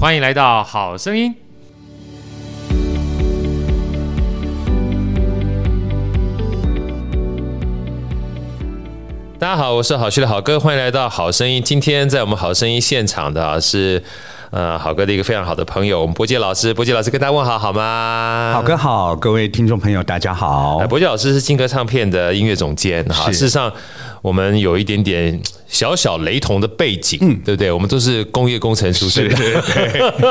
欢迎来到好声音。大家好，我是好趣的好哥，欢迎来到好声音。今天在我们好声音现场的是。呃，好哥的一个非常好的朋友，我们博杰老师，博杰老师跟大家问好好吗？好哥好，各位听众朋友大家好。博杰老师是金歌唱片的音乐总监哈，事实上我们有一点点小小雷同的背景，嗯，对不对？我们都是工业工程出身的，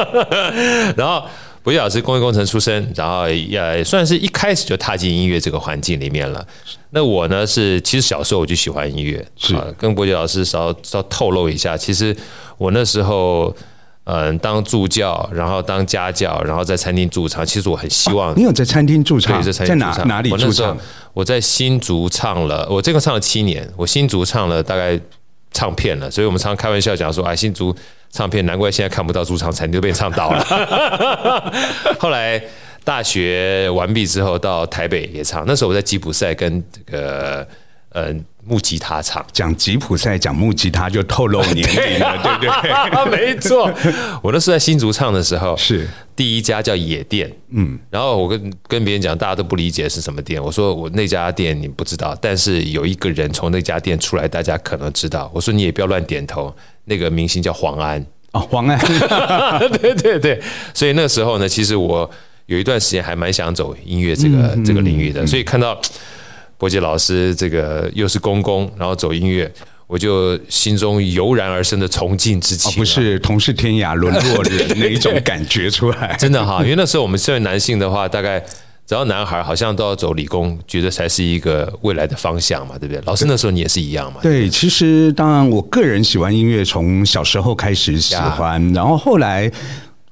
然后博杰老师工业工程出身，然后也算是一开始就踏进音乐这个环境里面了。那我呢是其实小时候我就喜欢音乐，是跟博杰老师稍稍透露一下，其实我那时候。嗯，当助教，然后当家教，然后在餐厅驻唱。其实我很希望、哦、你有在餐厅驻唱，对，在餐厅驻唱。在哪哪里驻唱？我在新竹唱了，我这个唱了七年。我新竹唱了大概唱片了，所以我们常常开玩笑讲说，哎，新竹唱片，难怪现在看不到驻唱餐厅都被唱倒了。后来大学完毕之后到台北也唱，那时候我在吉普赛跟这个。呃，木吉他唱，讲吉普赛，讲木吉他就透露年龄了，对。不对？没错，我那时候在新竹唱的时候，是。第一家叫野店，嗯，然后我跟跟别人讲，大家都不理解是什么店，我说我那家店你不知道，但是有一个人从那家店出来，大家可能知道。我说你也不要乱点头，那个明星叫黄安。哦，黄安，对对对，所以那时候呢，其实我有一段时间还蛮想走音乐这个、嗯、这个领域的，所以看到。柏杰老师，这个又是公公，然后走音乐，我就心中油然而生的崇敬之情，不是同是天涯沦落人那一种感觉出来，真的哈，因为那时候我们身为男性的话，大概只要男孩好像都要走理工，觉得才是一个未来的方向嘛，对不对？老师那时候你也是一样嘛？对，其实当然，我个人喜欢音乐，从小时候开始喜欢，然后后来。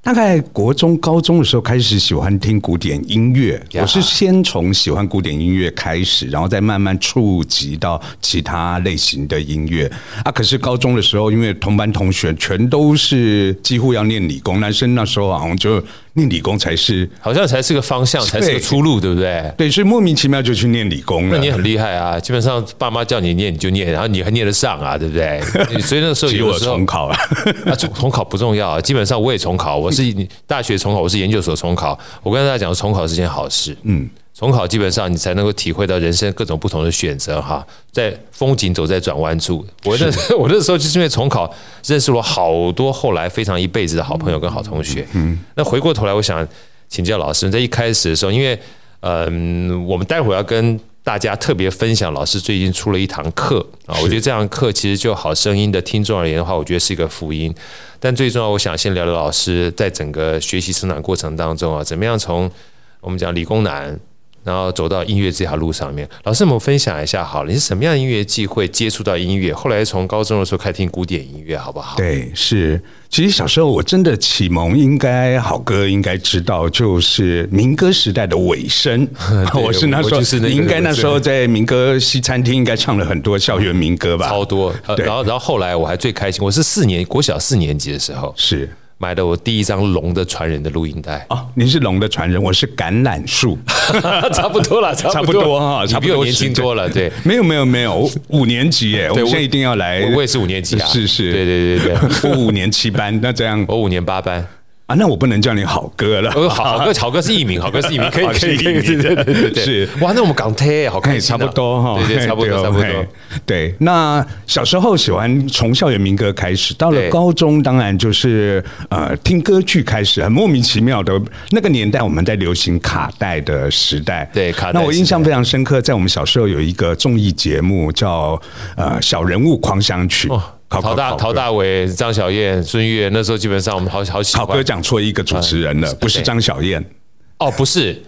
大概国中、高中的时候开始喜欢听古典音乐，我是先从喜欢古典音乐开始，然后再慢慢触及到其他类型的音乐啊。可是高中的时候，因为同班同学全都是几乎要念理工，男生那时候好像就。念理工才是，好像才是个方向，才是个出路，对不对？对，所以莫名其妙就去念理工了。那你很厉害啊！基本上爸妈叫你念你就念，然后你还念得上啊，对不对？所以那个时候有时候重考啊，重，重考不重要啊。基本上我也重考，我是大学重考，我是研究所重考。我跟大家讲，重考是件好事。嗯。重考基本上你才能够体会到人生各种不同的选择哈，在风景走在转弯处。我那 我那时候就是因为重考认识了好多后来非常一辈子的好朋友跟好同学。嗯，那回过头来，我想请教老师，在一开始的时候，因为嗯，我们待会儿要跟大家特别分享老师最近出了一堂课啊，我觉得这堂课其实就好声音的听众而言的话，我觉得是一个福音。但最重要，我想先聊聊老师在整个学习成长过程当中啊，怎么样从我们讲理工男。然后走到音乐这条路上面，老师，我们分享一下好了，你是什么样的音乐机会接触到音乐？后来从高中的时候开始听古典音乐，好不好？对，是。其实小时候我真的启蒙，应该好哥应该知道，就是民歌时代的尾声。我是那时候，你应该那时候在民歌西餐厅应该唱了很多校园民歌吧？超多。然后，然后后来我还最开心，我是四年国小四年级的时候是。买的我第一张《龙的传人》的录音带。啊，您是《龙的传人》，我是橄榄树，差不多了，差不多。哈，差不多年轻多了，对，没有没有没有，五年级耶，我现在一定要来，我也是五年级啊，是是，对对对对，我五年七班，那这样。我五年八班。啊，那我不能叫你好哥了。好好哥，好哥是艺名，好哥是艺名，可以 可以可以，对对对对，是哇，那我们港台好看，差不多哈，对对，差不多差不多。对，那小时候喜欢从校园民歌开始，到了高中，当然就是呃听歌剧开始，很莫名其妙的。那个年代我们在流行卡带的时代，对卡带。那我印象非常深刻，在我们小时候有一个综艺节目叫呃小人物狂想曲。陶大、陶大伟、张小燕、孙越，那时候基本上我们好好喜欢。好哥讲错一个主持人了，不是张小燕。哦，不是。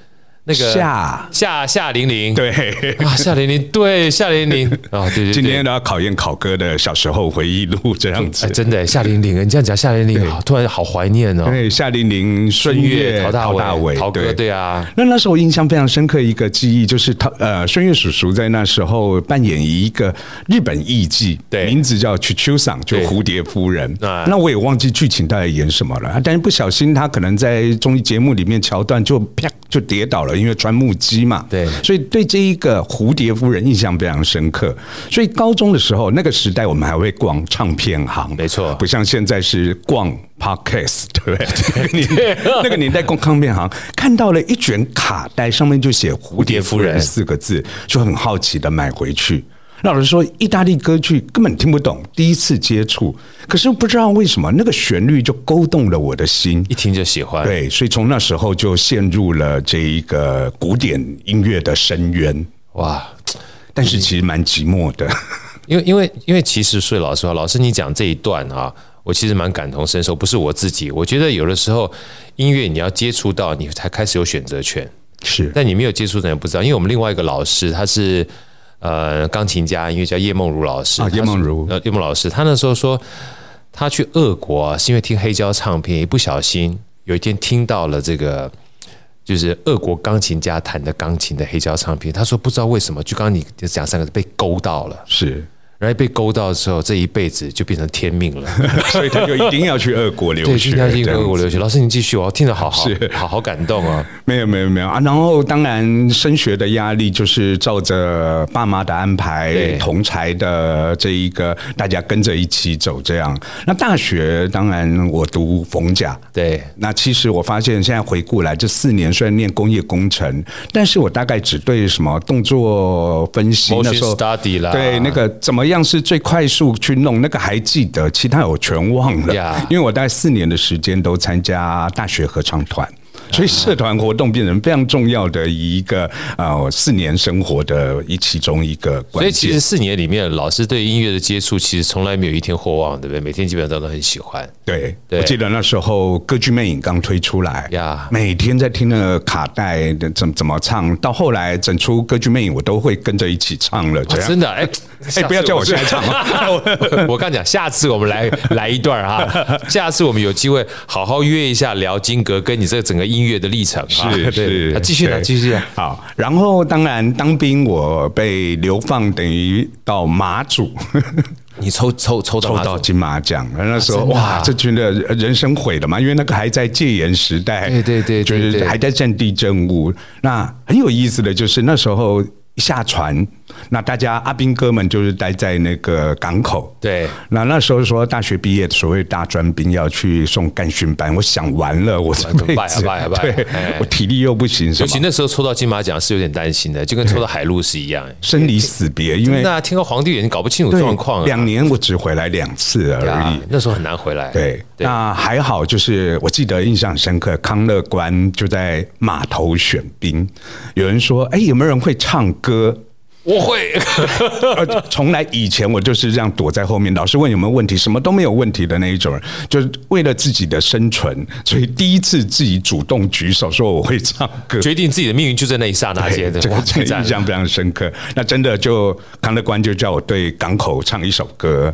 那个夏。夏夏玲玲，对。啊，夏玲玲，对夏玲玲。啊，对对，今天都要考验考哥的小时候回忆录这样子，真的夏玲玲，你这样讲夏玲玲，突然好怀念哦。对，夏玲玲、孙悦、陶大伟、陶哥，对。啊。那那时候我印象非常深刻一个记忆，就是他呃，孙悦叔叔在那时候扮演一个日本艺妓，对，名字叫曲秋桑，就蝴蝶夫人。那我也忘记剧情到底演什么了，但是不小心他可能在综艺节目里面桥段就啪就跌倒了。因为穿木屐嘛，对，所以对这一个蝴蝶夫人印象非常深刻。所以高中的时候，那个时代我们还会逛唱片行，没错，不像现在是逛 Podcast，对不对？那个年那个年代逛唱片行，看到了一卷卡带，上面就写“蝴蝶夫人”四个字，就很好奇的买回去。老实说，意大利歌剧根本听不懂，第一次接触，可是不知道为什么那个旋律就勾动了我的心，一听就喜欢。对，所以从那时候就陷入了这一个古典音乐的深渊。哇！但是其实蛮寂寞的，因为因为因为其实，说老实话，老师你讲这一段啊，我其实蛮感同身受。不是我自己，我觉得有的时候音乐你要接触到，你才开始有选择权。是，但你没有接触的人不知道。因为我们另外一个老师他是。呃，钢琴家，音乐叫叶梦如老师啊，叶梦如，呃，叶梦老师，他那时候说，他去俄国啊，是因为听黑胶唱片，一不小心有一天听到了这个，就是俄国钢琴家弹的钢琴的黑胶唱片。他说不知道为什么，就刚刚你讲三个字，被勾到了，是。然后被勾到的时候，这一辈子就变成天命了，所以他就一定要去俄国留学。对，一定要去俄国留学。老师，你继续，我要听着好好，好好感动啊！没有，没有，没有啊。然后，当然，升学的压力就是照着爸妈的安排，同才的这一个，大家跟着一起走这样。那大学，当然我读逢甲。对。那其实我发现，现在回顾来，这四年虽然念工业工程，但是我大概只对什么动作分析那时候 study 啦，对那个怎么。样是最快速去弄那个还记得，其他我全忘了。因为我大概四年的时间都参加大学合唱团。所以社团活动变成非常重要的一个呃四年生活的一其中一个关键。所以其实四年里面，老师对音乐的接触其实从来没有一天或忘，对不对？每天基本上都很喜欢。对，我记得那时候《歌剧魅影》刚推出来呀，每天在听那个卡带的怎怎么唱，到后来整出《歌剧魅影》，我都会跟着一起唱了。真的哎 哎，不要叫我现在唱我，我刚讲，下次我们来来一段哈，下次我们有机会好好约一下聊金阁跟你这个整个音。音乐的历程是是，继续继续好。然后当然当兵，我被流放，等于到马祖，你抽抽抽到抽到金马奖。那时候哇，这群的人生毁了嘛，因为那个还在戒严时代，对对对，就是还在战地政务。那很有意思的就是那时候。下船，那大家阿兵哥们就是待在那个港口。对，那那时候说大学毕业，所谓大专兵要去送干训班，我想完了，我这辈子，对，我体力又不行，尤其那时候抽到金马奖是有点担心的，就跟抽到海陆是一样，生离死别。因为那听到皇帝也搞不清楚状况，两年我只回来两次而已，那时候很难回来。对，那还好，就是我记得印象深刻，康乐官就在码头选兵，有人说，哎，有没有人会唱歌？歌我会，从来以前我就是这样躲在后面，老师问有没有问题，什么都没有问题的那一种人，就是为了自己的生存，所以第一次自己主动举手说我会唱歌，决定自己的命运就在那一刹那间，这个印象非常深刻。那真的就康乐官就叫我对港口唱一首歌，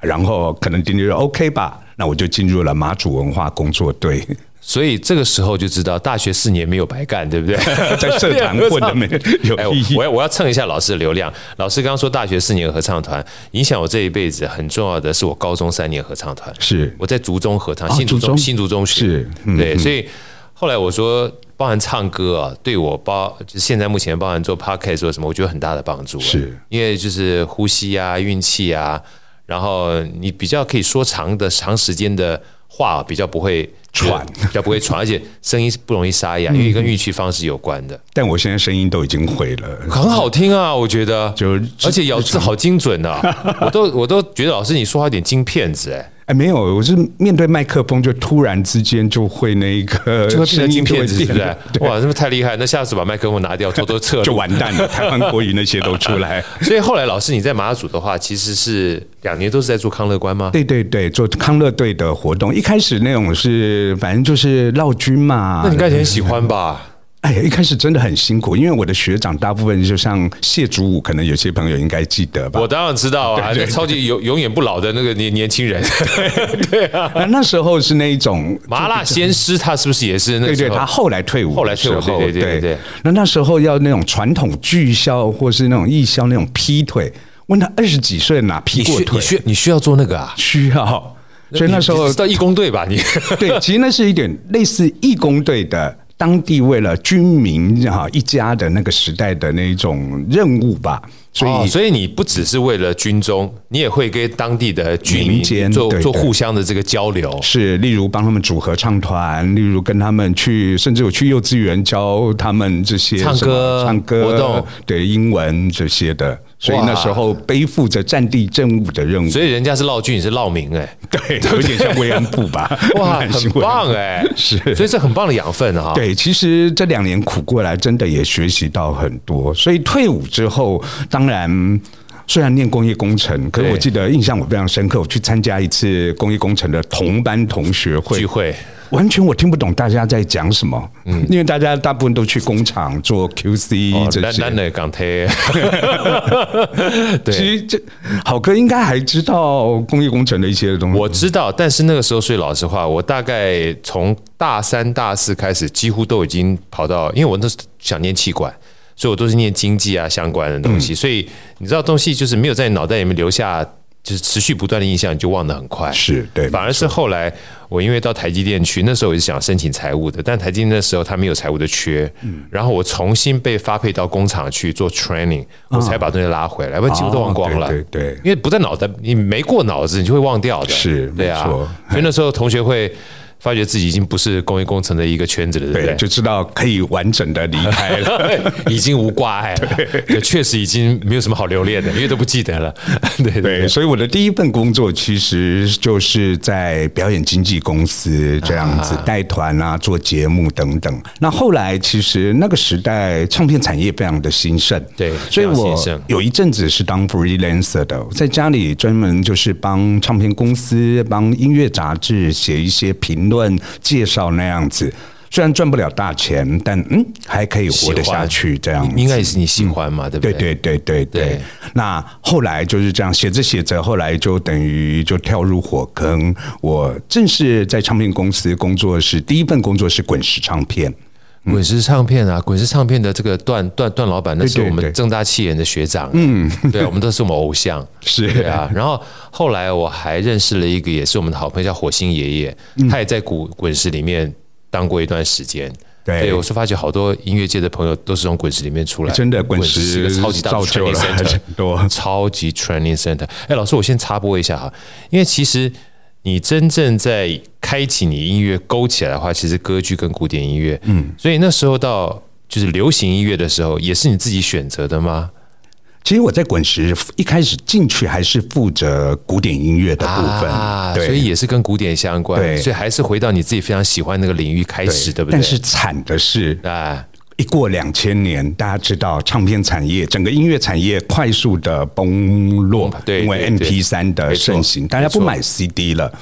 然后可能丁丁说 OK 吧，那我就进入了马祖文化工作队。所以这个时候就知道大学四年没有白干，对不对？在社团混的没有 意义。我要我要蹭一下老师的流量。老师刚刚说大学四年合唱团影响我这一辈子很重要的是我高中三年合唱团。是我在竹中合唱，新竹中新竹中学。是，对。所以后来我说，包含唱歌啊，对我包就是现在目前包含做 podcast 做什么，我觉得很大的帮助。是因为就是呼吸啊、运气啊，然后你比较可以说长的长时间的话，比较不会。喘比较不会喘，而且声音不容易沙哑，因为跟运气方式有关的。但我现在声音都已经毁了，很好听啊，我觉得，就而且咬字好精准啊，我都我都觉得老师你说话有点金片子哎。哎，没有，我是面对麦克风就突然之间就会那个就会变成金片子，是不是？哇，是不是太厉害？那下次把麦克风拿掉，偷偷测就完蛋了，台湾国语那些都出来。所以后来老师你在马祖的话，其实是两年都是在做康乐官吗？对对对，做康乐队的活动。一开始那种是反正就是绕军嘛，那你应该很喜欢吧？哎，一开始真的很辛苦，因为我的学长大部分就像谢祖武，可能有些朋友应该记得吧。我当然知道啊，超级永 永远不老的那个年年轻人。对啊，那那时候是那一种麻辣鲜师，他是不是也是那？对对，他后来退伍，后来退伍，对对对对。那那时候要那种传统剧校或是那种艺校那种劈腿，问他二十几岁哪劈过腿？你需你需要做那个啊？需要。所以那时候到义工队吧，你对，其实那是一点类似义工队的。当地为了军民哈一家的那个时代的那种任务吧。所以，哦，所以你不只是为了军中，你也会跟当地的居民做对对做互相的这个交流。是，例如帮他们组合唱团，例如跟他们去，甚至我去幼稚园教他们这些唱歌、唱歌活动，对英文这些的。所以那时候背负着战地政务的任务，所以人家是烙军，你是烙民哎，对，有点像慰安妇吧？哇，很棒哎，是，所以是很棒的养分啊。对，其实这两年苦过来，真的也学习到很多。所以退伍之后，当然虽然念工业工程，可是我记得印象我非常深刻，我去参加一次工业工程的同班同学会聚会。完全我听不懂大家在讲什么，嗯，因为大家大部分都去工厂做 QC 这些。的港铁，对，其实这好哥应该还知道工业工程的一些东西。我知道，但是那个时候说老实话，我大概从大三、大四开始，几乎都已经跑到，因为我那时想念气管，所以我都是念经济啊相关的东西。所以你知道，东西就是没有在你脑袋里面留下。就是持续不断的印象，你就忘得很快。是对，反而是后来我因为到台积电去，那时候我是想申请财务的，但台积电那时候他没有财务的缺，嗯，然后我重新被发配到工厂去做 training，我才把东西拉回来，不然几乎都忘光了。对对，因为不在脑袋，你没过脑子，你就会忘掉的。是，对啊，所以那时候同学会。发觉自己已经不是工业工程的一个圈子了，对不对？就知道可以完整的离开了，已经无挂碍了。对，确实已经没有什么好留恋的，因为都不记得了。对对，对，所以我的第一份工作其实就是在表演经纪公司这样子带团啊，做节目等等。那后来其实那个时代唱片产业非常的兴盛，对，所以我有一阵子是当 freelancer 的，在家里专门就是帮唱片公司、帮音乐杂志写一些评论介绍那样子，虽然赚不了大钱，但嗯还可以活得下去。这样应该也是你喜欢嘛，对不对？对对对对对。那后来就是这样写着写着，后来就等于就跳入火坑。我正式在唱片公司工作是第一份工作是滚石唱片。滚石唱片啊，滚石唱片的这个段段段老板，那是我们正大企研的学长，嗯，对，我们都是我们偶像，是啊。然后后来我还认识了一个，也是我们的好朋友，叫火星爷爷，他也在滚滚石里面当过一段时间。对，我是发觉好多音乐界的朋友都是从滚石里面出来，真的，滚石超级大的 training center，多超级 training center。哎，老师，我先插播一下哈，因为其实。你真正在开启你音乐勾起来的话，其实歌剧跟古典音乐，嗯，所以那时候到就是流行音乐的时候，也是你自己选择的吗？其实我在滚石一开始进去还是负责古典音乐的部分，啊，对，所以也是跟古典相关，对，所以还是回到你自己非常喜欢那个领域开始，对，对不对？但是惨的是啊。一过两千年，大家知道唱片产业、整个音乐产业快速的崩落，对，因为 MP 三的盛行，大家不买 CD 了，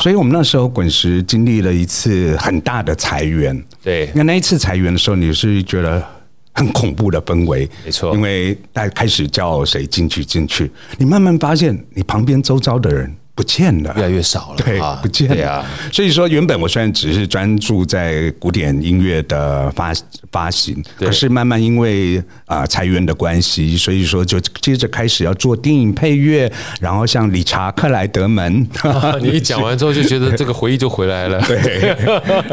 所以我们那时候滚石经历了一次很大的裁员，对，那那一次裁员的时候，你是觉得很恐怖的氛围，没错，因为大家开始叫谁进去进去，你慢慢发现你旁边周遭的人。不见了，越来越少了。对，不见了。啊、所以说，原本我虽然只是专注在古典音乐的发发行，可是慢慢因为啊裁员的关系，所以说就接着开始要做电影配乐，然后像理查克莱德门，啊、你一讲完之后就觉得这个回忆就回来了。对，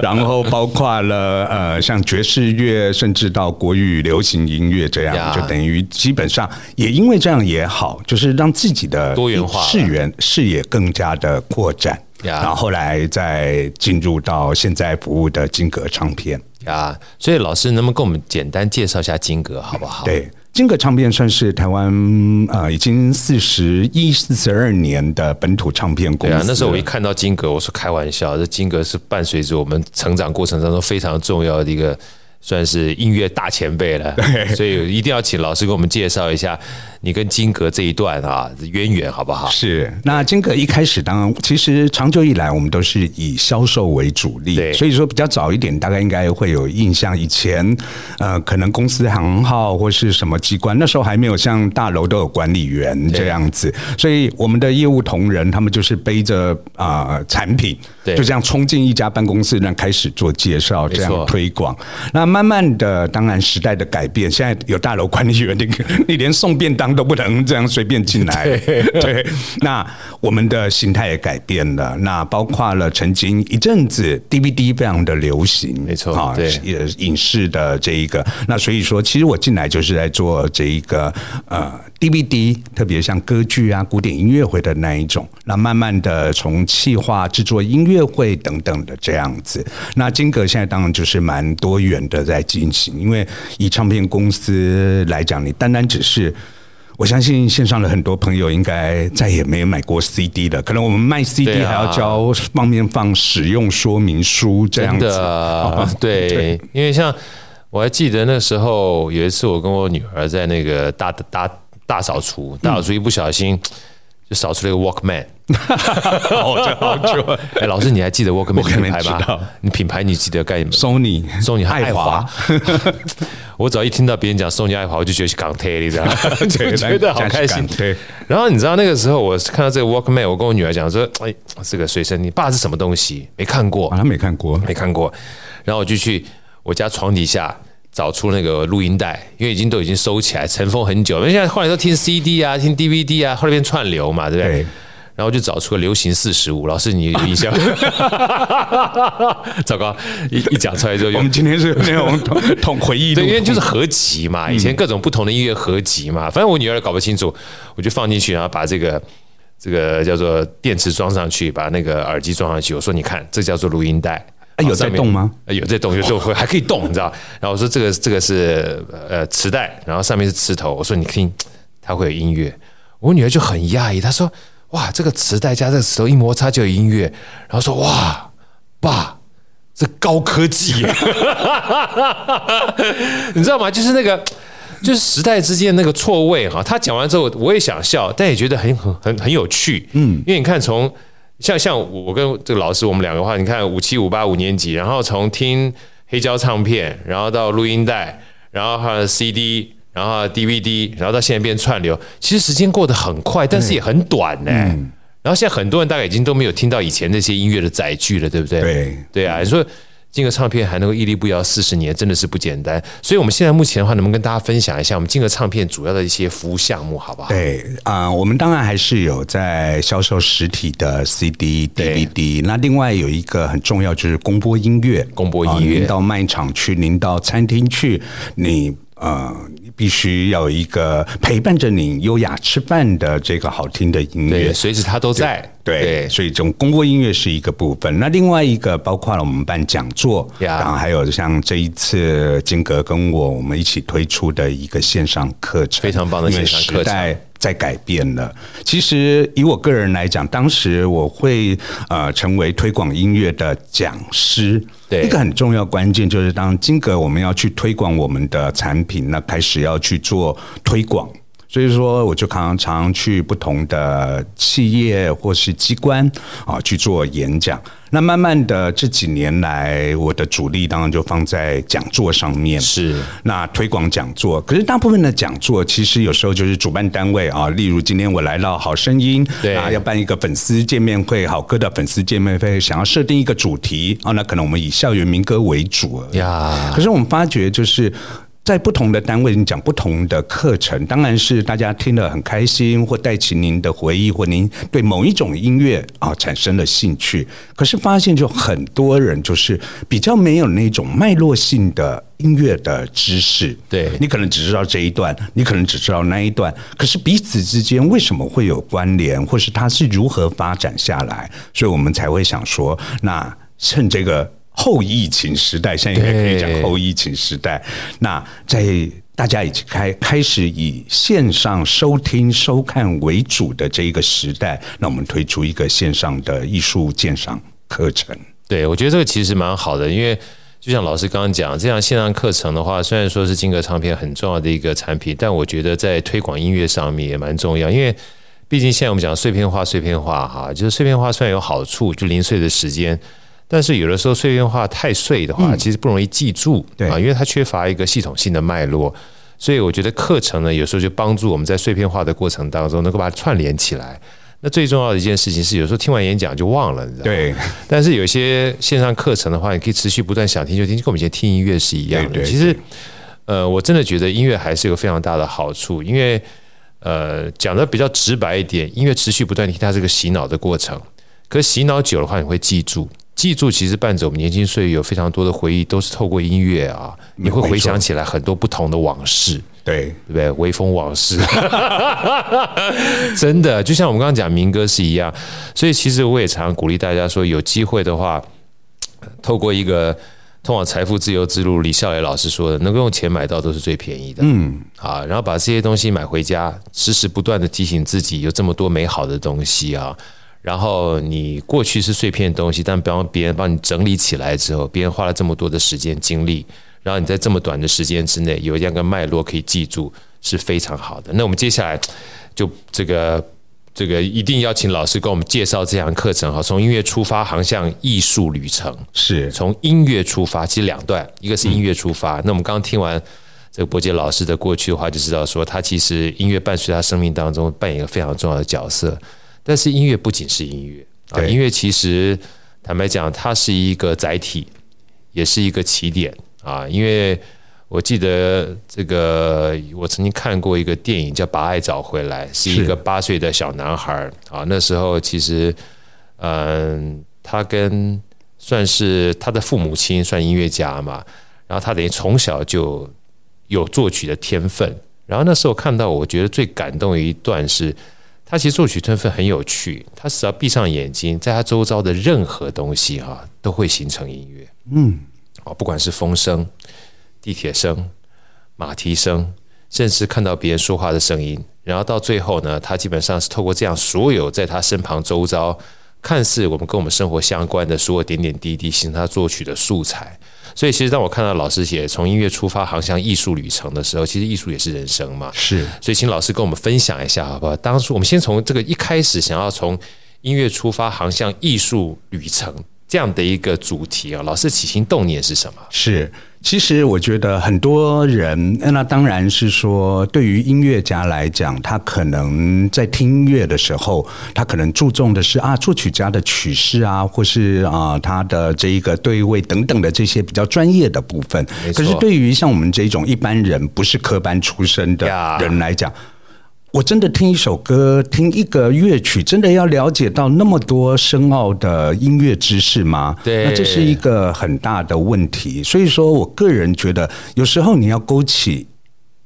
然后包括了呃像爵士乐，甚至到国语流行音乐这样，就等于基本上也因为这样也好，就是让自己的多元化视源视野。更加的扩展，然后后来再进入到现在服务的金格唱片呀。所以老师能不能跟我们简单介绍一下金格，好不好？对，金格唱片算是台湾啊，已经四十一、四十二年的本土唱片公司。对啊，那时候我一看到金格，我说开玩笑，这金格是伴随着我们成长过程当中非常重要的一个。算是音乐大前辈了，所以一定要请老师给我们介绍一下你跟金格这一段啊渊源，好不好？是，那金格一开始当然其实长久以来我们都是以销售为主力，所以说比较早一点，大概应该会有印象。以前呃，可能公司行号或是什么机关，那时候还没有像大楼都有管理员这样子，所以我们的业务同仁他们就是背着啊、呃、产品，对，就这样冲进一家办公室，那开始做介绍，这样推广，那。慢慢的，当然时代的改变，现在有大楼管理员，你你连送便当都不能这样随便进来。对，那我们的形态也改变了。那包括了曾经一阵子 DVD 非常的流行，没错啊，也，影视的这一个。那所以说，其实我进来就是在做这一个呃 DVD，特别像歌剧啊、古典音乐会的那一种。那慢慢的从企划、制作音乐会等等的这样子。那金格现在当然就是蛮多元的在进行，因为以唱片公司来讲，你单单只是。我相信线上的很多朋友应该再也没有买过 CD 了。可能我们卖 CD 还要交方面放使用说明书这样子。的，对，因为像我还记得那时候有一次，我跟我女儿在那个大大大扫除，大扫除一不小心。就少出了一个 Walkman，好久好久。哎，老师，你还记得 Walkman 品牌吗？你品牌你记得干什么？Sony，Sony 爱华。我只要一听到别人讲 Sony 爱华，我就觉得是港铁，你知道吗 就觉得好开心。对。然后你知道那个时候，我看到这个 Walkman，我跟我女儿讲说：“哎，这个随身，你爸是什么东西？没看过，他没看过，没看过。”然后我就去我家床底下。找出那个录音带，因为已经都已经收起来尘封很久。因为现在后来都听 CD 啊，听 DVD 啊，后来变串流嘛，对不对？对，然后就找出个流行四十五，老师你有印象？糟糕，一一讲出来之后，我们今天是那种统回忆，对，因为就是合集嘛，以前各种不同的音乐合集嘛。反正我女儿搞不清楚，我就放进去，然后把这个这个叫做电池装上去，把那个耳机装上去。我说你看，这叫做录音带。啊，有在动吗？有在动，有时候会还可以动，你知道？然后我说这个这个是呃磁带，然后上面是磁头。我说你听，它会有音乐。我女儿就很讶异，她说：“哇，这个磁带加这个磁头一摩擦就有音乐。”然后说：“哇，爸，这高科技耶！” 你知道吗？就是那个，就是时代之间那个错位哈。他讲完之后，我也想笑，但也觉得很很很很有趣。嗯，因为你看从。像像我跟这个老师，我们两个话，你看五七五八五年级，然后从听黑胶唱片，然后到录音带，然后还有 CD，然后 DVD，然后到现在变串流，其实时间过得很快，但是也很短呢。然后现在很多人大概已经都没有听到以前那些音乐的载具了，对不对？对对啊，你说。金格唱片还能够屹立不摇四十年，真的是不简单。所以，我们现在目前的话，能不能跟大家分享一下我们金格唱片主要的一些服务项目，好不好？对啊、呃，我们当然还是有在销售实体的 CD、DVD。那另外有一个很重要，就是公播音乐，公播音乐。您到卖场去，您到餐厅去，你呃。必须要有一个陪伴着你优雅吃饭的这个好听的音乐，随时它都在。对，对，所以这种公共音乐是一个部分。那另外一个包括了我们办讲座，然后还有像这一次金格跟我我们一起推出的一个线上课程，非常棒的线上课程。在改变了。其实以我个人来讲，当时我会呃成为推广音乐的讲师。对，一个很重要关键就是，当金格我们要去推广我们的产品，那开始要去做推广。所以说，我就常常去不同的企业或是机关啊去做演讲。那慢慢的这几年来，我的主力当然就放在讲座上面。是，那推广讲座，可是大部分的讲座其实有时候就是主办单位啊，例如今天我来到好声音，对啊，要办一个粉丝见面会，好歌的粉丝见面会，想要设定一个主题啊，那可能我们以校园民歌为主呀。可是我们发觉就是。在不同的单位，你讲不同的课程，当然是大家听得很开心，或带起您的回忆，或您对某一种音乐啊产生了兴趣。可是发现，就很多人就是比较没有那种脉络性的音乐的知识。对，你可能只知道这一段，你可能只知道那一段，可是彼此之间为什么会有关联，或是它是如何发展下来？所以我们才会想说，那趁这个。后疫情时代，现在应该可以讲后疫情时代。那在大家已经开开始以线上收听收看为主的这一个时代，那我们推出一个线上的艺术鉴赏课程。对，我觉得这个其实蛮好的，因为就像老师刚刚讲，这样线上课程的话，虽然说是金格唱片很重要的一个产品，但我觉得在推广音乐上面也蛮重要，因为毕竟现在我们讲碎片化，碎片化哈，就是碎片化虽然有好处，就零碎的时间。但是有的时候碎片化太碎的话，其实不容易记住，对啊，因为它缺乏一个系统性的脉络，所以我觉得课程呢，有时候就帮助我们在碎片化的过程当中，能够把它串联起来。那最重要的一件事情是，有时候听完演讲就忘了，你知道吗？对。但是有些线上课程的话，你可以持续不断想听就听，就跟我们以前听音乐是一样的。其实，呃，我真的觉得音乐还是有非常大的好处，因为。呃，讲的比较直白一点，音乐持续不断听，它是个洗脑的过程。可洗脑久的话，你会记住，记住其实伴着我们年轻岁月有非常多的回忆，都是透过音乐啊，你会回想起来很多不同的往事。对，对不对？微风往事，真的就像我们刚刚讲民歌是一样。所以其实我也常常鼓励大家说，有机会的话，透过一个。通往财富自由之路，李笑来老师说的，能够用钱买到都是最便宜的。嗯，啊，然后把这些东西买回家，时时不断的提醒自己，有这么多美好的东西啊。然后你过去是碎片的东西，但比方别人帮你整理起来之后，别人花了这么多的时间精力，然后你在这么短的时间之内有这样一个脉络可以记住，是非常好的。那我们接下来就这个。这个一定要请老师给我们介绍这堂课程哈，从音乐出发，航向艺术旅程。是从音乐出发，其实两段，一个是音乐出发。嗯、那我们刚刚听完这个伯杰老师的过去的话，就知道说他其实音乐伴随他生命当中扮演一个非常重要的角色。但是音乐不仅是音乐啊，音乐其实坦白讲，它是一个载体，也是一个起点啊，因为。我记得这个，我曾经看过一个电影叫《把爱找回来》，是一个八岁的小男孩啊。那时候其实，嗯，他跟算是他的父母亲算音乐家嘛，然后他等于从小就有作曲的天分。然后那时候看到，我觉得最感动的一段是，他其实作曲天分很有趣。他只要闭上眼睛，在他周遭的任何东西哈，都会形成音乐。嗯，哦，不管是风声。地铁声、马蹄声，甚至看到别人说话的声音，然后到最后呢，他基本上是透过这样所有在他身旁周遭看似我们跟我们生活相关的所有点点滴滴，形成他作曲的素材。所以，其实当我看到老师写从音乐出发，航向艺术旅程的时候，其实艺术也是人生嘛。是，所以请老师跟我们分享一下，好不好？当初我们先从这个一开始想要从音乐出发，航向艺术旅程这样的一个主题啊，老师起心动念是什么？是。其实我觉得很多人，那当然是说，对于音乐家来讲，他可能在听音乐的时候，他可能注重的是啊，作曲家的曲式啊，或是啊他的这一个对位等等的这些比较专业的部分。可是对于像我们这种一般人，不是科班出身的人来讲。我真的听一首歌，听一个乐曲，真的要了解到那么多深奥的音乐知识吗？对，那这是一个很大的问题。所以说我个人觉得，有时候你要勾起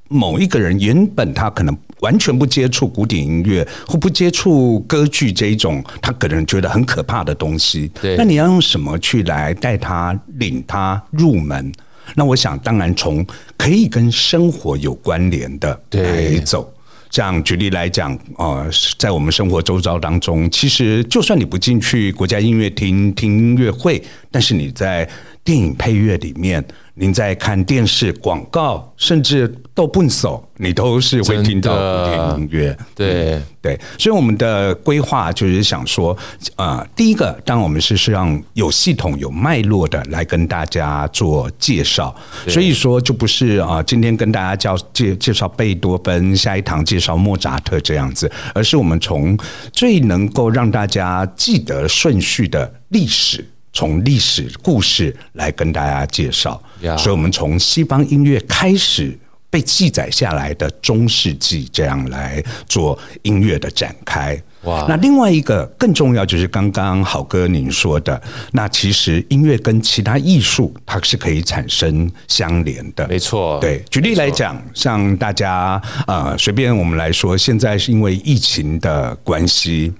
某一个人原本他可能完全不接触古典音乐或不接触歌剧这一种，他可能觉得很可怕的东西。对，那你要用什么去来带他、领他入门？那我想，当然从可以跟生活有关联的来走。这样举例来讲，呃，在我们生活周遭当中，其实就算你不进去国家音乐厅听音乐会，但是你在电影配乐里面。您在看电视广告，甚至都不走，你都是会听到古典音乐。对、嗯、对，所以我们的规划就是想说，啊、呃，第一个，当我们是是让有系统、有脉络的来跟大家做介绍，所以说就不是啊，今天跟大家叫介介绍贝多芬，下一堂介绍莫扎特这样子，而是我们从最能够让大家记得顺序的历史。从历史故事来跟大家介绍.所以我们从西方音乐开始被记载下来的中世纪，这样来做音乐的展开。哇！那另外一个更重要就是刚刚好哥您说的，那其实音乐跟其他艺术它是可以产生相连的。没错，对。举例来讲，像大家呃，随便我们来说，现在是因为疫情的关系。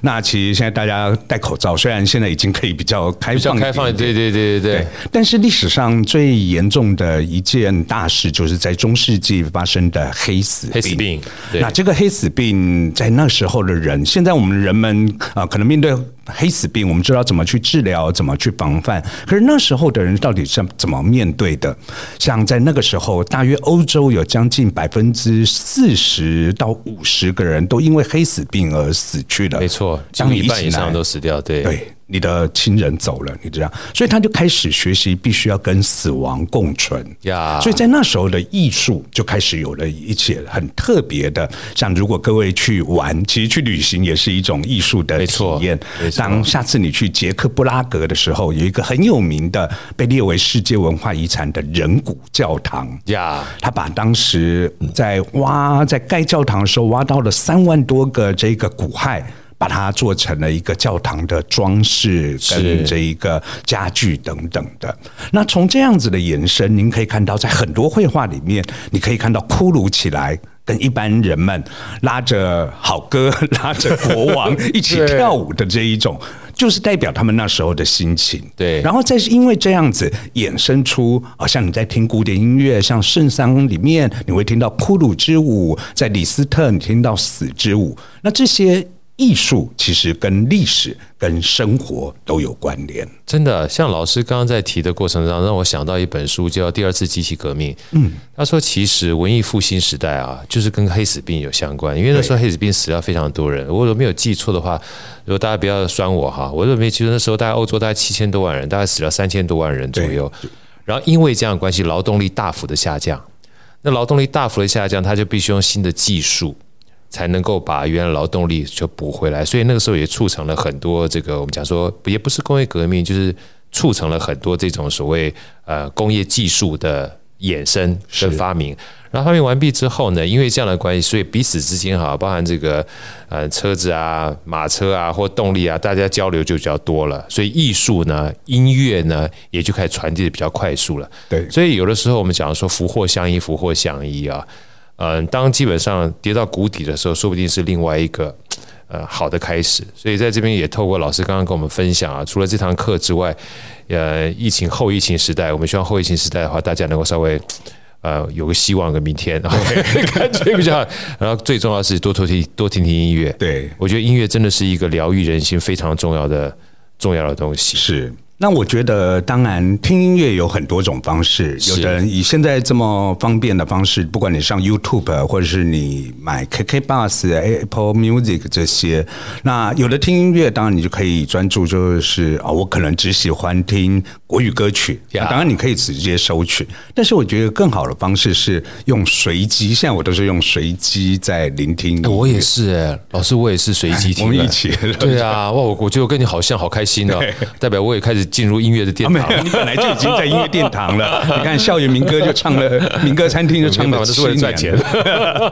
那其实现在大家戴口罩，虽然现在已经可以比较开放，开放，对对对对对。但是历史上最严重的一件大事，就是在中世纪发生的黑死病。黑死病。那这个黑死病在那时候的人，现在我们人们啊，可能面对。黑死病，我们知道怎么去治疗，怎么去防范。可是那时候的人到底是怎么面对的？像在那个时候，大约欧洲有将近百分之四十到五十个人都因为黑死病而死去了。没错，将近一半以上都死掉。对对你的亲人走了，你这样，所以他就开始学习，必须要跟死亡共存呀。所以在那时候的艺术就开始有了一些很特别的，像如果各位去玩，其实去旅行也是一种艺术的体验。当下次你去捷克布拉格的时候，有一个很有名的被列为世界文化遗产的人骨教堂呀，他把当时在挖在盖教堂的时候挖到了三万多个这个骨骸。把它做成了一个教堂的装饰跟这一个家具等等的。那从这样子的延伸，您可以看到，在很多绘画里面，你可以看到骷髅起来，跟一般人们拉着好歌、拉着国王 一起跳舞的这一种，就是代表他们那时候的心情。对，然后再是因为这样子衍生出，好，像你在听古典音乐，像圣桑里面你会听到骷髅之舞，在李斯特你听到死之舞，那这些。艺术其实跟历史、跟生活都有关联。真的，像老师刚刚在提的过程中，让我想到一本书，叫《第二次机器革命》。嗯，他说，其实文艺复兴时代啊，就是跟黑死病有相关，因为那时候黑死病死了非常多人。我如果没有记错的话，如果大家不要酸我哈，我如果没记错，那时候大概欧洲大概七千多万人，大概死了三千多万人左右。然后因为这样的关系，劳动力大幅的下降。那劳动力大幅的下降，他就必须用新的技术。才能够把原来劳动力就补回来，所以那个时候也促成了很多这个我们讲说也不是工业革命，就是促成了很多这种所谓呃工业技术的衍生跟发明。然后发明完毕之后呢，因为这样的关系，所以彼此之间哈，包含这个呃车子啊、马车啊或动力啊，大家交流就比较多了，所以艺术呢、音乐呢也就开始传递的比较快速了。对，所以有的时候我们讲说福祸相依，福祸相依啊。嗯，当基本上跌到谷底的时候，说不定是另外一个呃好的开始。所以在这边也透过老师刚刚跟我们分享啊，除了这堂课之外，呃，疫情后疫情时代，我们希望后疫情时代的话，大家能够稍微呃有个希望跟明天，然后感觉比较好。然后最重要的是多多听多听听音乐。对，我觉得音乐真的是一个疗愈人心非常重要的重要的东西。是。那我觉得，当然听音乐有很多种方式。有的人以现在这么方便的方式，不管你上 YouTube 或者是你买 KK Bus、Apple Music 这些，那有的听音乐，当然你就可以专注，就是啊，我可能只喜欢听国语歌曲。当然你可以直接收取，但是我觉得更好的方式是用随机。现在我都是用随机在聆听。我也是哎，老师我也是随机听。我们一起。对啊，哇，我我觉得我跟你好像，好开心哦，代表我也开始。进入音乐的殿堂，你本来就已经在音乐殿堂了。你看校园民歌就唱了，民歌餐厅就唱了，这是为了赚钱。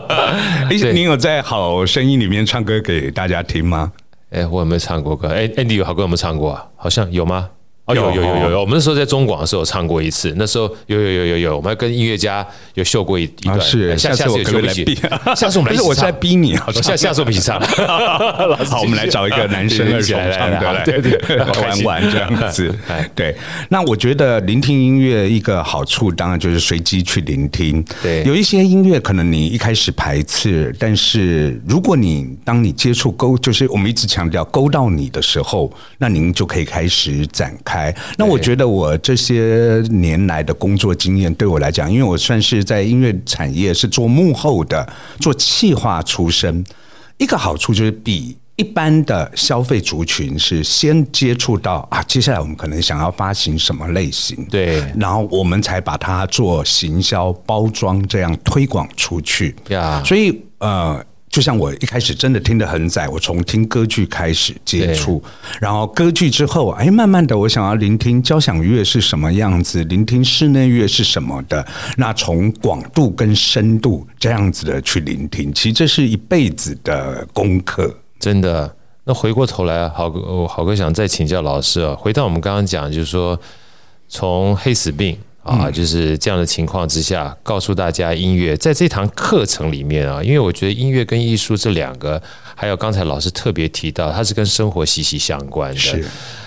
哎，你有在好声音里面唱歌给大家听吗？哎，我有没有唱过歌？哎，Andy 有好歌有没有唱过啊？好像有吗？哦，有有有有有，我们那时候在中广的时候唱过一次，那时候有有有有有，我们还跟音乐家有秀过一一段。是，下次我可不可以来逼？下次我们来，我在逼你啊！下下次我们一起唱。好，我们来找一个男生 一起来唱歌来，对对，玩玩这样子。对，那我觉得聆听音乐一个好处，当然就是随机去聆听。对，有一些音乐可能你一开始排斥，但是如果你当你接触勾，就是我们一直强调勾到你的时候，那您就可以开始展开。那我觉得我这些年来的工作经验，对我来讲，因为我算是在音乐产业是做幕后的，做企划出身。一个好处就是比一般的消费族群是先接触到啊，接下来我们可能想要发行什么类型，对，然后我们才把它做行销包装，这样推广出去。呀，所以呃。就像我一开始真的听得很窄，我从听歌剧开始接触，然后歌剧之后，哎，慢慢的我想要聆听交响乐是什么样子，聆听室内乐是什么的，那从广度跟深度这样子的去聆听，其实这是一辈子的功课，真的。那回过头来，郝哥，郝哥想再请教老师啊，回到我们刚刚讲，就是说从黑死病。啊，就是这样的情况之下，告诉大家音乐在这堂课程里面啊，因为我觉得音乐跟艺术这两个，还有刚才老师特别提到，它是跟生活息息相关的。是。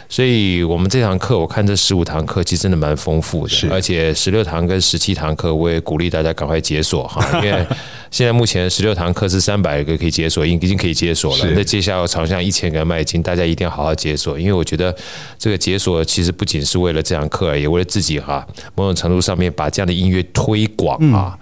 所以，我们这堂课，我看这十五堂课，其实真的蛮丰富的。而且十六堂跟十七堂课，我也鼓励大家赶快解锁哈，因为现在目前十六堂课是三百个可以解锁，已经可以解锁了。那接下来要朝向一千个迈进，大家一定要好好解锁，因为我觉得这个解锁其实不仅是为了这堂课而已，也为了自己哈，某种程度上面把这样的音乐推广啊。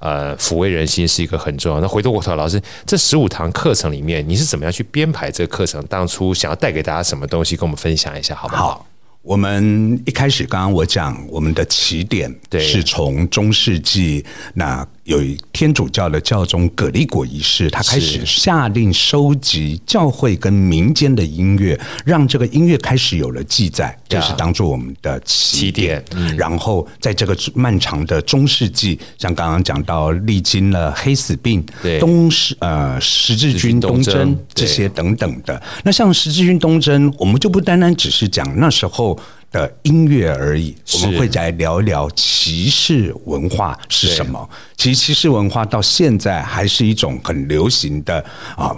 呃抚慰人心是一个很重要。那回头过头，老师这十五堂课程里面，你是怎么样去编排这个课程？当初想要带给大家什么东西，跟我们分享一下，好不好？好，我们一开始刚刚我讲，我们的起点是从中世纪那。有天主教的教宗葛利果一世，他开始下令收集教会跟民间的音乐，让这个音乐开始有了记载，就是当做我们的起点。然后在这个漫长的中世纪，像刚刚讲到历经了黑死病、东十呃十字军东征这些等等的。那像十字军东征，我们就不单单只是讲那时候的音乐而已，我们会再聊一聊骑士文化是什么。其实骑士文化到现在还是一种很流行的啊。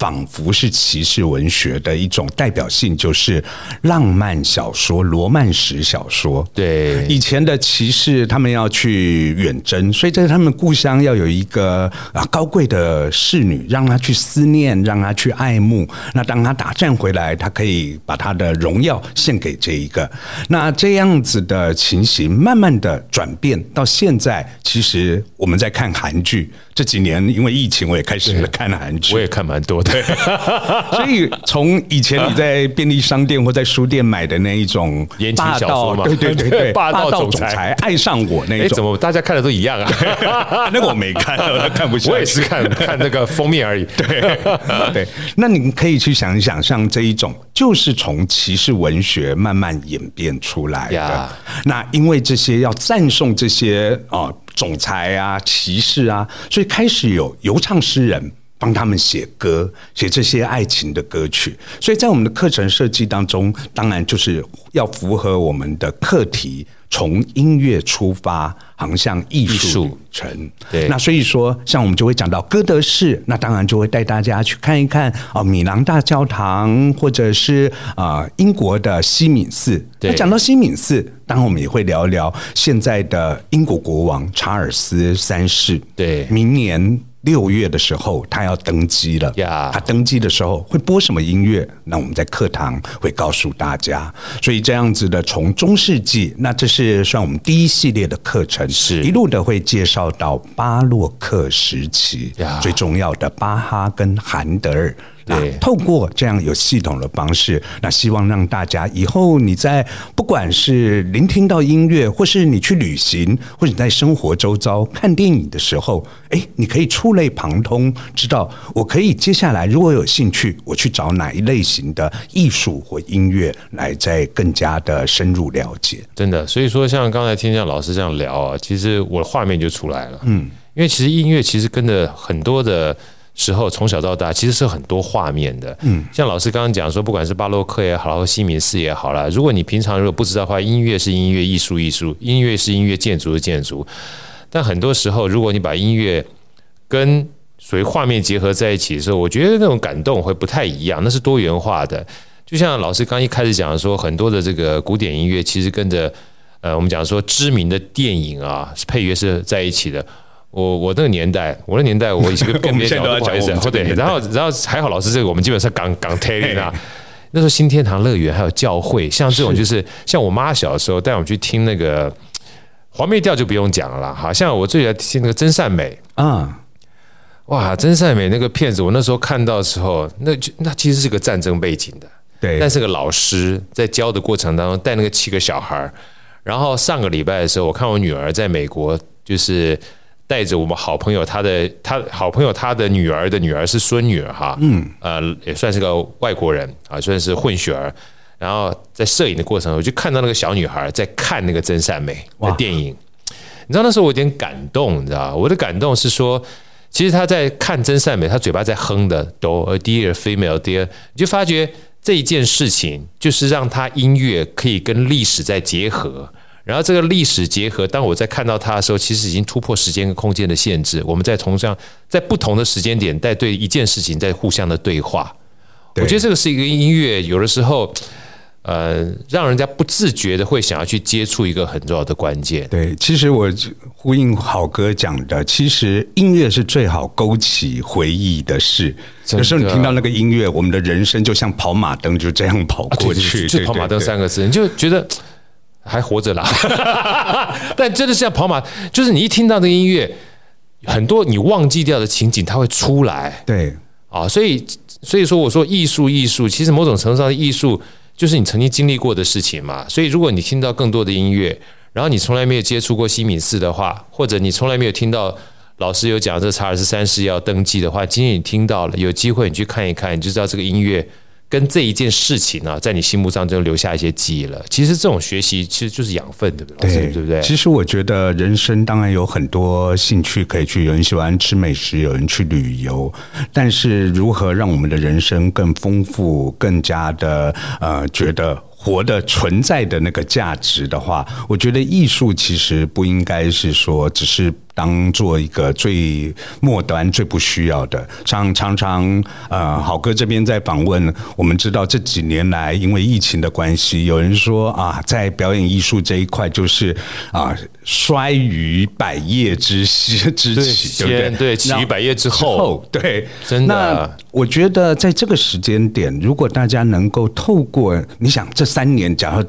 仿佛是骑士文学的一种代表性，就是浪漫小说、罗曼史小说。对，以前的骑士他们要去远征，所以在他们故乡要有一个啊高贵的侍女，让他去思念，让他去爱慕。那当他打战回来，他可以把他的荣耀献给这一个。那这样子的情形，慢慢的转变到现在，其实我们在看韩剧。这几年因为疫情，我也开始看韩剧，我也看蛮多的。所以从以前你在便利商店或在书店买的那一种霸道，对对对对，霸道总裁爱上我那一种，怎么大家看的都一样啊？那个我没看，我看不下。我也是看看那个封面而已。对对，那你可以去想一想，像这一种，就是从骑士文学慢慢演变出来的。那因为这些要赞颂这些啊。总裁啊，骑士啊，所以开始有游唱诗人帮他们写歌，写这些爱情的歌曲。所以在我们的课程设计当中，当然就是要符合我们的课题。从音乐出发，航向艺术旅程。对，那所以说，像我们就会讲到歌德式，那当然就会带大家去看一看啊，米兰大教堂，或者是啊英国的西敏寺。对，那讲到西敏寺，当然我们也会聊一聊现在的英国国王查尔斯三世。对，明年。六月的时候，他要登基了。他登基的时候会播什么音乐？那我们在课堂会告诉大家。所以这样子的，从中世纪，那这是算我们第一系列的课程，是一路的会介绍到巴洛克时期最重要的巴哈跟韩德尔。对，透过这样有系统的方式，那希望让大家以后你在不管是聆听到音乐，或是你去旅行，或者你在生活周遭看电影的时候，哎，你可以触类旁通，知道我可以接下来如果有兴趣，我去找哪一类型的艺术或音乐来再更加的深入了解。真的，所以说像刚才听像老师这样聊啊，其实我的画面就出来了。嗯，因为其实音乐其实跟着很多的。时候从小到大，其实是很多画面的。嗯，像老师刚刚讲说，不管是巴洛克也好，或西敏寺也好啦，如果你平常如果不知道的话，音乐是音乐，艺术艺术，音乐是音乐，建筑是建筑。但很多时候，如果你把音乐跟属于画面结合在一起的时候，我觉得那种感动会不太一样，那是多元化的。就像老师刚一开始讲说，很多的这个古典音乐其实跟着呃，我们讲说知名的电影啊，配乐是在一起的。我我那个年代，我那年代我以前跟 别人讲，不好意思，对，然后然后还好，老师这个我们基本上港港 take 啊。那时候新天堂乐园还有教会，像这种就是像我妈小时候带我们去听那个黄梅调就不用讲了。好像我最爱听那个真善美啊，哇，真善美那个片子，我那时候看到的时候，那就那其实是个战争背景的，对，但是个老师在教的过程当中带那个七个小孩，然后上个礼拜的时候，我看我女儿在美国就是。带着我们好朋友，他的他好朋友他的女儿的女儿是孙女儿哈，嗯，呃，也算是个外国人啊，算是混血儿。然后在摄影的过程，我就看到那个小女孩在看那个真善美的电影。你知道那时候我有点感动，你知道我的感动是说，其实她在看真善美，她嘴巴在哼的，Do a dear female dear，你就发觉这一件事情就是让她音乐可以跟历史在结合。然后这个历史结合，当我在看到它的时候，其实已经突破时间跟空间的限制。我们在同样在不同的时间点，在对一件事情在互相的对话。我觉得这个是一个音乐，有的时候，呃，让人家不自觉的会想要去接触一个很重要的关键。对，其实我呼应好哥讲的，其实音乐是最好勾起回忆的事。有时候你听到那个音乐，我们的人生就像跑马灯，就这样跑过去。就跑马灯三个字，你就觉得。还活着啦，但真的是要跑马，就是你一听到那个音乐，很多你忘记掉的情景，它会出来。对啊，所以所以说我说艺术艺术，其实某种程度上的艺术就是你曾经经历过的事情嘛。所以如果你听到更多的音乐，然后你从来没有接触过西敏寺的话，或者你从来没有听到老师有讲这查尔斯三世要登基的话，今天你听到了，有机会你去看一看，你就知道这个音乐。跟这一件事情呢、啊，在你心目当中就留下一些记忆了。其实这种学习其实就是养分，对不对？对，对不对？其实我觉得人生当然有很多兴趣可以去，有人喜欢吃美食，有人去旅游。但是如何让我们的人生更丰富，更加的呃，觉得活的存在的那个价值的话，我觉得艺术其实不应该是说只是。当做一个最末端、最不需要的，像常常呃，好哥这边在访问，我们知道这几年来因为疫情的关系，有人说啊，在表演艺术这一块就是啊，衰于百业之之之起，对不对？对，起于百业之后，对，真的。那我觉得在这个时间点，如果大家能够透过，你想这三年，假如。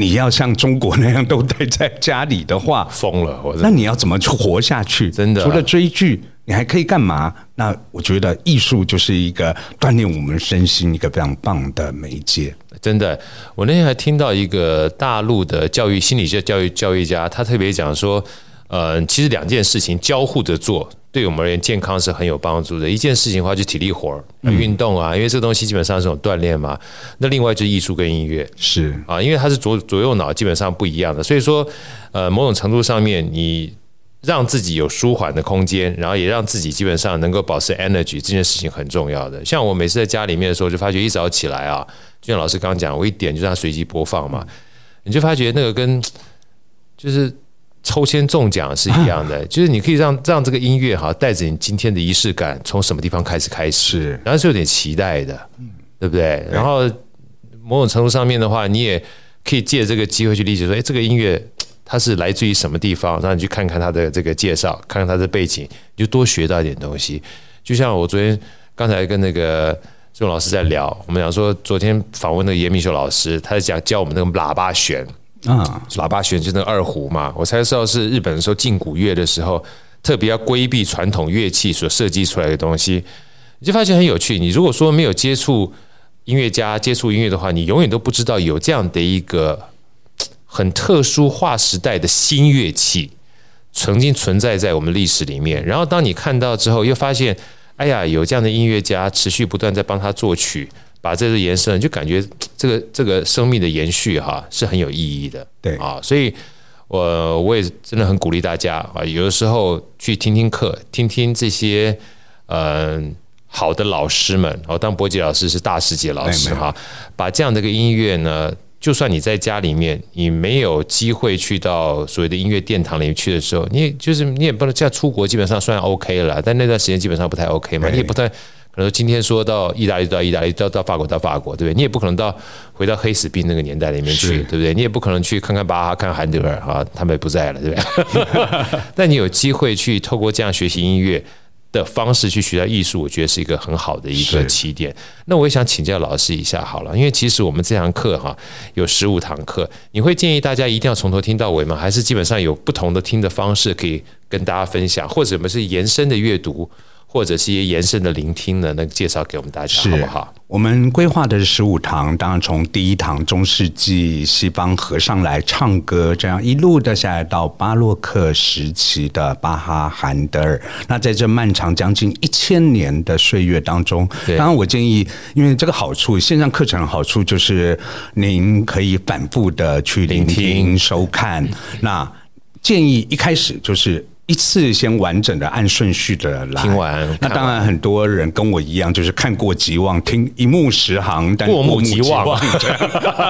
你要像中国那样都待在家里的话，疯了！我那你要怎么去活下去？真的，除了追剧，你还可以干嘛？那我觉得艺术就是一个锻炼我们身心一个非常棒的媒介。真的，我那天还听到一个大陆的教育心理学教育教育家，他特别讲说，呃，其实两件事情交互着做。对我们而言，健康是很有帮助的。一件事情的话，就体力活儿，运动啊，因为这个东西基本上是种锻炼嘛。那另外就是艺术跟音乐，是啊，因为它是左左右脑基本上不一样的。所以说，呃，某种程度上面，你让自己有舒缓的空间，然后也让自己基本上能够保持 energy，这件事情很重要的。像我每次在家里面的时候，就发觉一早起来啊，就像老师刚刚讲，我一点就让它随机播放嘛，你就发觉那个跟就是。抽签中奖是一样的，就是你可以让让这个音乐哈带着你今天的仪式感，从什么地方开始开始，然后是有点期待的，对不对？然后某种程度上面的话，你也可以借这个机会去理解说，哎，这个音乐它是来自于什么地方，让你去看看它的这个介绍，看看它的背景，你就多学到一点东西。就像我昨天刚才跟那个宋老师在聊，我们讲说昨天访问那个严明秀老师，他在讲教我们那个喇叭弦。啊，喇叭弦就那二胡嘛，我才知道是日本的时候禁古乐的时候，特别要规避传统乐器所设计出来的东西，你就发现很有趣。你如果说没有接触音乐家、接触音乐的话，你永远都不知道有这样的一个很特殊划时代的新乐器曾经存在在我们历史里面。然后当你看到之后，又发现，哎呀，有这样的音乐家持续不断在帮他作曲。把这个延伸，就感觉这个这个生命的延续哈是很有意义的，对啊，所以我我也真的很鼓励大家啊，有的时候去听听课，听听这些嗯好的老师们哦，当博杰老师是大师级老师哈，把这样的一个音乐呢，就算你在家里面，你没有机会去到所谓的音乐殿堂里面去的时候，你也就是你也不能，现在出国基本上算 OK 了，但那段时间基本上不太 OK 嘛，你也不太。可能今天说到意大利，到意大利，到到法国，到法国，对不对？你也不可能到回到黑死病那个年代里面去，对不对？你也不可能去看看巴哈，看韩德尔啊，他们也不在了，对不对？但你有机会去透过这样学习音乐的方式去学到艺术，我觉得是一个很好的一个起点。那我也想请教老师一下好了，因为其实我们这堂课哈有十五堂课，你会建议大家一定要从头听到尾吗？还是基本上有不同的听的方式可以跟大家分享，或者我们是延伸的阅读？或者是一些延伸的聆听呢？那个介绍给我们大家好不好？我们规划的是十五堂，当然从第一堂中世纪西方和尚来唱歌，这样一路的下来到巴洛克时期的巴哈、韩德尔。那在这漫长将近一千年的岁月当中，当然我建议，因为这个好处，线上课程的好处就是您可以反复的去聆听收看。那建议一开始就是。一次先完整的按顺序的来。听完，那当然很多人跟我一样，就是看过即忘，听一目十行，但过目即忘，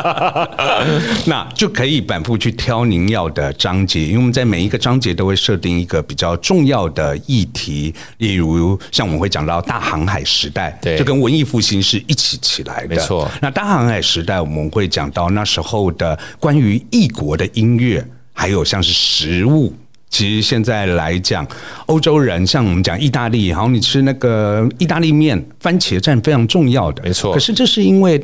那就可以反复去挑您要的章节，因为我们在每一个章节都会设定一个比较重要的议题，例如像我们会讲到大航海时代，对，就跟文艺复兴是一起起来的，没错。那大航海时代我们会讲到那时候的关于异国的音乐，还有像是食物。其实现在来讲，欧洲人像我们讲意大利，好，你吃那个意大利面，番茄酱非常重要的，没错。可是这是因为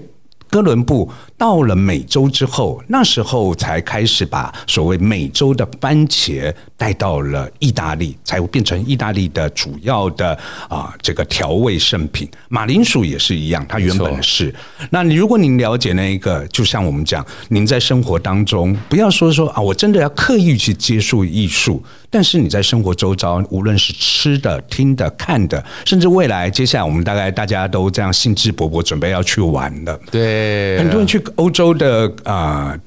哥伦布到了美洲之后，那时候才开始把所谓美洲的番茄带到了意大利，才会变成意大利的主要的啊、呃、这个调味圣品。马铃薯也是一样，它原本是。那你如果您了解那一个，就像我们讲，您在生活当中不要说说啊，我真的要刻意去接触艺术。但是你在生活周遭，无论是吃的、听的、看的，甚至未来接下来我们大概大家都这样兴致勃勃准备要去玩的。对，很多人去欧洲的啊。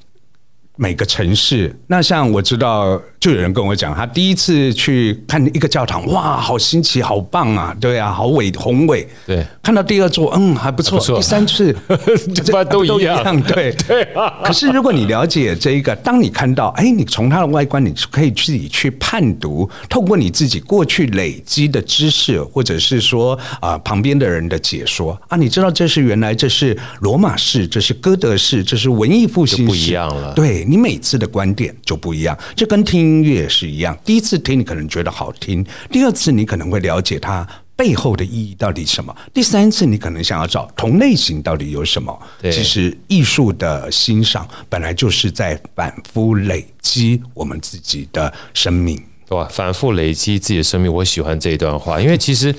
每个城市，那像我知道，就有人跟我讲，他第一次去看一个教堂，哇，好新奇，好棒啊，对啊，好伟宏伟。对，看到第二座，嗯，还不错。不错，第三次，这都一样，对对啊。可是如果你了解这一个，当你看到，哎，你从它的外观，你可以自己去判读，透过你自己过去累积的知识，或者是说啊、呃、旁边的人的解说啊，你知道这是原来这是罗马式，这是哥德式，这是文艺复兴，不一样了。对。你每次的观点就不一样，这跟听音乐也是一样。第一次听你可能觉得好听，第二次你可能会了解它背后的意义到底什么，第三次你可能想要找同类型到底有什么。其实艺术的欣赏本来就是在反复累积我们自己的生命，对吧？反复累积自己的生命，我喜欢这一段话，因为其实。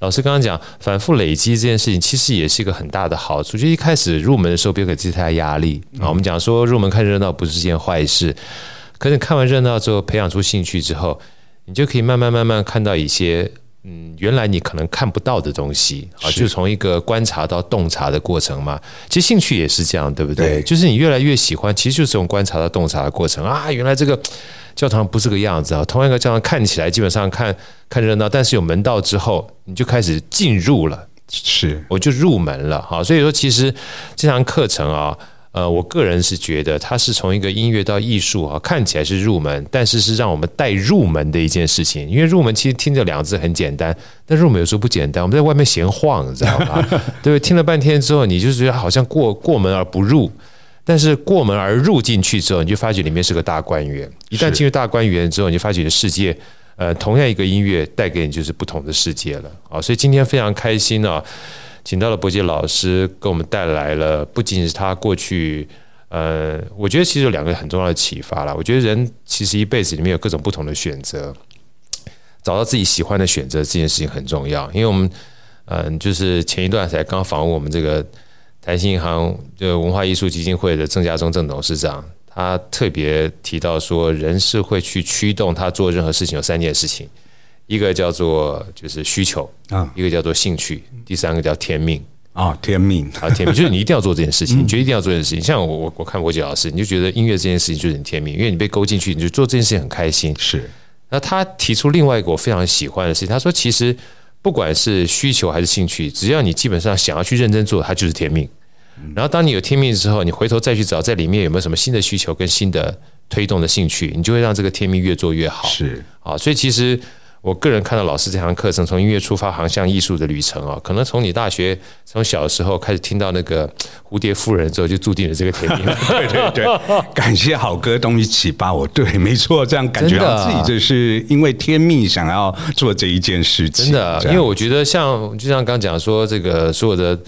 老师刚刚讲反复累积这件事情，其实也是一个很大的好处。就一开始入门的时候，别给自己太大压力啊。我们讲说入门看热闹不是件坏事，可是看完热闹之后，培养出兴趣之后，你就可以慢慢慢慢看到一些嗯，原来你可能看不到的东西啊。就从一个观察到洞察的过程嘛。其实兴趣也是这样，对不对？就是你越来越喜欢，其实就是从观察到洞察的过程啊。原来这个。教堂不是个样子啊，同样一个教堂看起来基本上看看热闹，但是有门道之后，你就开始进入了，是我就入门了哈。所以说，其实这堂课程啊，呃，我个人是觉得它是从一个音乐到艺术啊，看起来是入门，但是是让我们带入门的一件事情。因为入门其实听着两个字很简单，但入门有时候不简单。我们在外面闲晃，你知道吗？对，听了半天之后，你就觉得好像过过门而不入。但是过门而入进去之后，你就发觉里面是个大观园。一旦进入大观园之后，你就发觉你的世界，呃，同样一个音乐带给你就是不同的世界了。啊，所以今天非常开心啊，请到了伯杰老师，给我们带来了不仅仅是他过去，呃，我觉得其实有两个很重要的启发了。我觉得人其实一辈子里面有各种不同的选择，找到自己喜欢的选择这件事情很重要。因为我们，嗯，就是前一段才刚访问我们这个。台新银行就文化艺术基金会的郑家忠郑董事长，他特别提到说，人是会去驱动他做任何事情有三件事情，一个叫做就是需求啊，一个叫做兴趣，第三个叫天命啊，天命啊，天命就是你一定要做这件事情，你觉得一定要做这件事情。像我我我看伯杰老师，你就觉得音乐这件事情就是你天命，因为你被勾进去，你就做这件事情很开心。是，那他提出另外一个我非常喜欢的事情，他说其实。不管是需求还是兴趣，只要你基本上想要去认真做，它就是天命。然后当你有天命之后，你回头再去找在里面有没有什么新的需求跟新的推动的兴趣，你就会让这个天命越做越好。是啊，所以其实。我个人看到老师这堂课程，从音乐出发，航向艺术的旅程啊，可能从你大学从小的时候开始听到那个蝴蝶夫人之后，就注定了这个甜蜜。对对对，感谢好歌东西启发我。对，没错，这样感觉到自己就是因为天命想要做这一件事情。真的，因为我觉得像就像刚讲说，这个所有的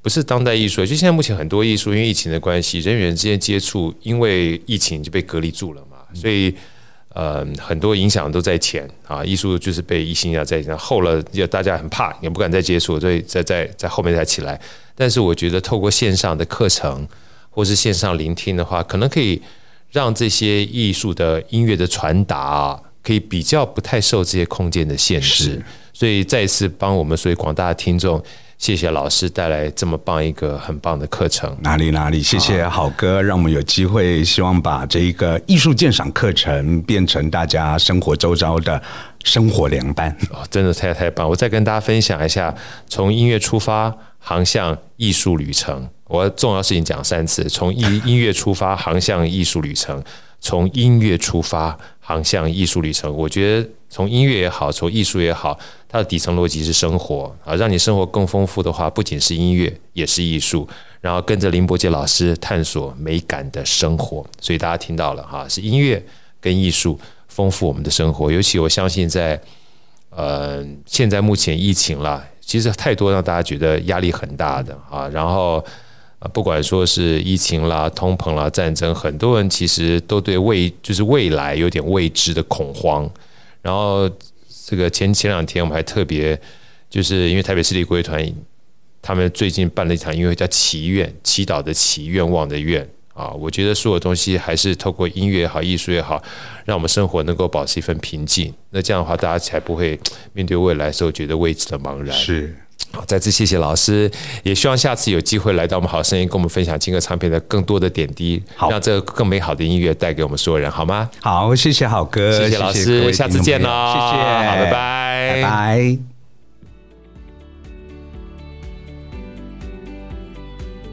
不是当代艺术，就现在目前很多艺术，因为疫情的关系，人与人之间接触，因为疫情就被隔离住了嘛，所以。呃，很多影响都在前啊，艺术就是被疫情啊在后了，就大家很怕，也不敢再接触，所以在在在后面才起来。但是我觉得透过线上的课程或是线上聆听的话，可能可以让这些艺术的音乐的传达啊，可以比较不太受这些空间的限制。所以再一次帮我们所以广大的听众。谢谢老师带来这么棒一个很棒的课程。哪里哪里，谢谢好哥，让我们有机会，希望把这一个艺术鉴赏课程变成大家生活周遭的生活良伴。哦，真的太太棒！我再跟大家分享一下，从音乐出发，航向艺术旅程。我重要事情讲三次：从音音乐出发，航向艺术旅程；从音乐出发，航向艺术旅程。我觉得从音乐也好，从艺术也好。它的底层逻辑是生活啊，让你生活更丰富的话，不仅是音乐，也是艺术。然后跟着林伯杰老师探索美感的生活，所以大家听到了哈，是音乐跟艺术丰富我们的生活。尤其我相信在呃现在目前疫情了，其实太多让大家觉得压力很大的啊。然后啊，不管说是疫情啦、通膨啦、战争，很多人其实都对未就是未来有点未知的恐慌。然后这个前前两天我们还特别就是因为台北市立国乐团，他们最近办了一场音乐会，叫祈愿，祈祷的祈，愿望的愿。啊，我觉得所有东西还是透过音乐也好，艺术也好，让我们生活能够保持一份平静。那这样的话，大家才不会 面对未来时候觉得未知的茫然。是，再次谢谢老师，也希望下次有机会来到我们好声音，跟我们分享金歌唱片的更多的点滴，好让这个更美好的音乐带给我们所有人，好吗？好，谢谢好哥，谢谢老师，谢谢下次见喽，谢谢，好，拜拜，拜拜。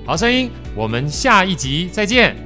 好声音，我们下一集再见。